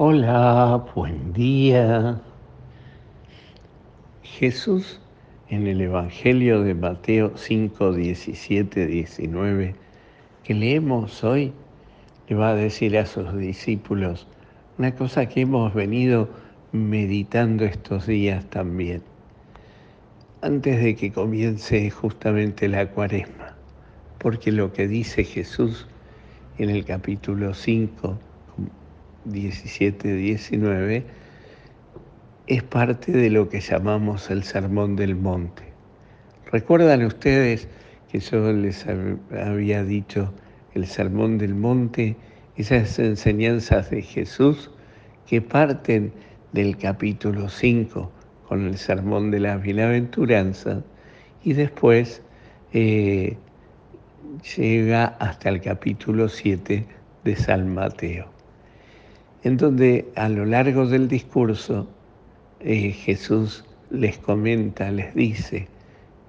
Hola, buen día. Jesús en el Evangelio de Mateo 5, 17, 19, que leemos hoy, le va a decir a sus discípulos una cosa que hemos venido meditando estos días también, antes de que comience justamente la cuaresma, porque lo que dice Jesús en el capítulo 5, 17, 19, es parte de lo que llamamos el Sermón del Monte. ¿Recuerdan ustedes que yo les había dicho el Sermón del Monte, esas enseñanzas de Jesús que parten del capítulo 5 con el Sermón de la Bienaventuranza y después eh, llega hasta el capítulo 7 de San Mateo en donde a lo largo del discurso eh, Jesús les comenta, les dice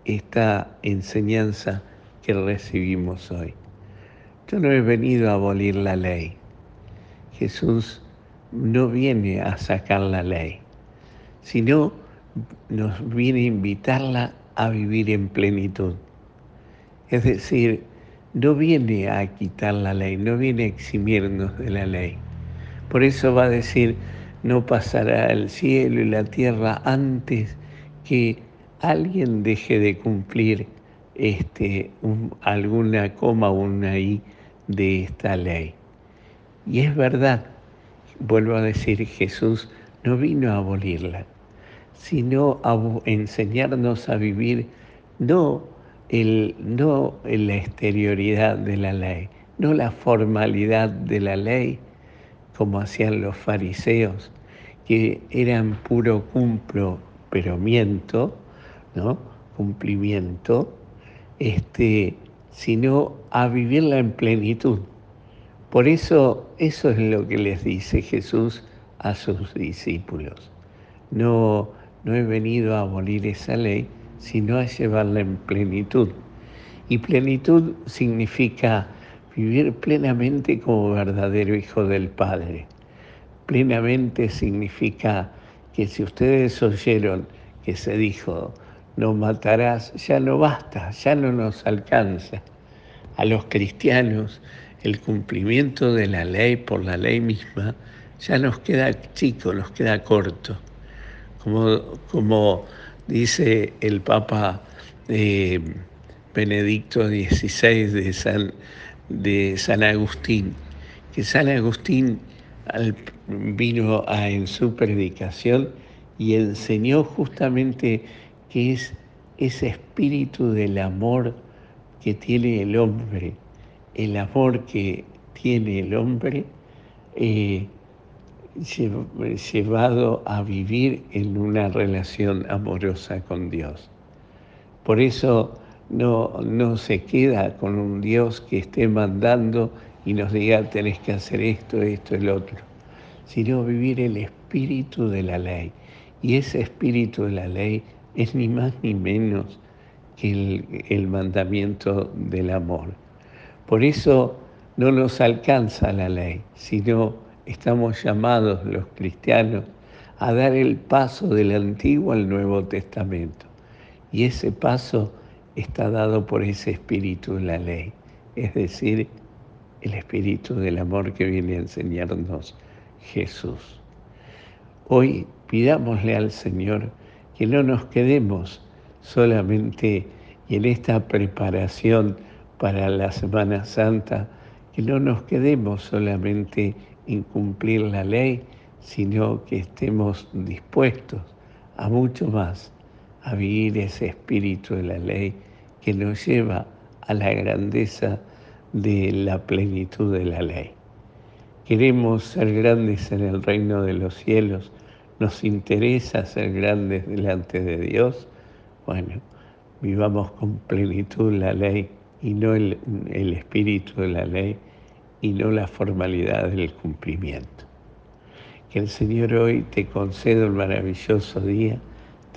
esta enseñanza que recibimos hoy. Yo no he venido a abolir la ley. Jesús no viene a sacar la ley, sino nos viene a invitarla a vivir en plenitud. Es decir, no viene a quitar la ley, no viene a eximirnos de la ley por eso va a decir, no pasará el cielo y la tierra antes que alguien deje de cumplir este, alguna coma una i de esta ley. Y es verdad, vuelvo a decir, Jesús no vino a abolirla, sino a enseñarnos a vivir no, el, no la exterioridad de la ley, no la formalidad de la ley, como hacían los fariseos, que eran puro cumplo, pero miento, ¿no? cumplimiento, este, sino a vivirla en plenitud. Por eso, eso es lo que les dice Jesús a sus discípulos. No, no he venido a abolir esa ley, sino a llevarla en plenitud. Y plenitud significa vivir plenamente como verdadero hijo del Padre. Plenamente significa que si ustedes oyeron que se dijo, no matarás, ya no basta, ya no nos alcanza. A los cristianos el cumplimiento de la ley por la ley misma ya nos queda chico, nos queda corto. Como, como dice el Papa eh, Benedicto XVI de San de San Agustín, que San Agustín vino en su predicación y enseñó justamente que es ese espíritu del amor que tiene el hombre, el amor que tiene el hombre eh, llevado a vivir en una relación amorosa con Dios. Por eso no, no se queda con un Dios que esté mandando y nos diga tenés que hacer esto, esto, el otro, sino vivir el espíritu de la ley. Y ese espíritu de la ley es ni más ni menos que el, el mandamiento del amor. Por eso no nos alcanza la ley, sino estamos llamados los cristianos a dar el paso del Antiguo al Nuevo Testamento. Y ese paso está dado por ese espíritu de la ley, es decir, el espíritu del amor que viene a enseñarnos Jesús. Hoy pidámosle al Señor que no nos quedemos solamente en esta preparación para la Semana Santa, que no nos quedemos solamente en cumplir la ley, sino que estemos dispuestos a mucho más a vivir ese espíritu de la ley que nos lleva a la grandeza de la plenitud de la ley. Queremos ser grandes en el reino de los cielos, nos interesa ser grandes delante de Dios, bueno, vivamos con plenitud la ley y no el, espíritu de la ley y no la formalidad del cumplimiento. Que el Señor hoy te conceda un maravilloso día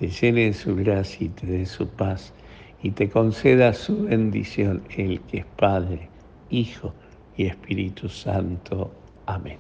te llene de su gracia y te dé su paz y te conceda su bendición, el que es Padre, Hijo y Espíritu Santo. Amén.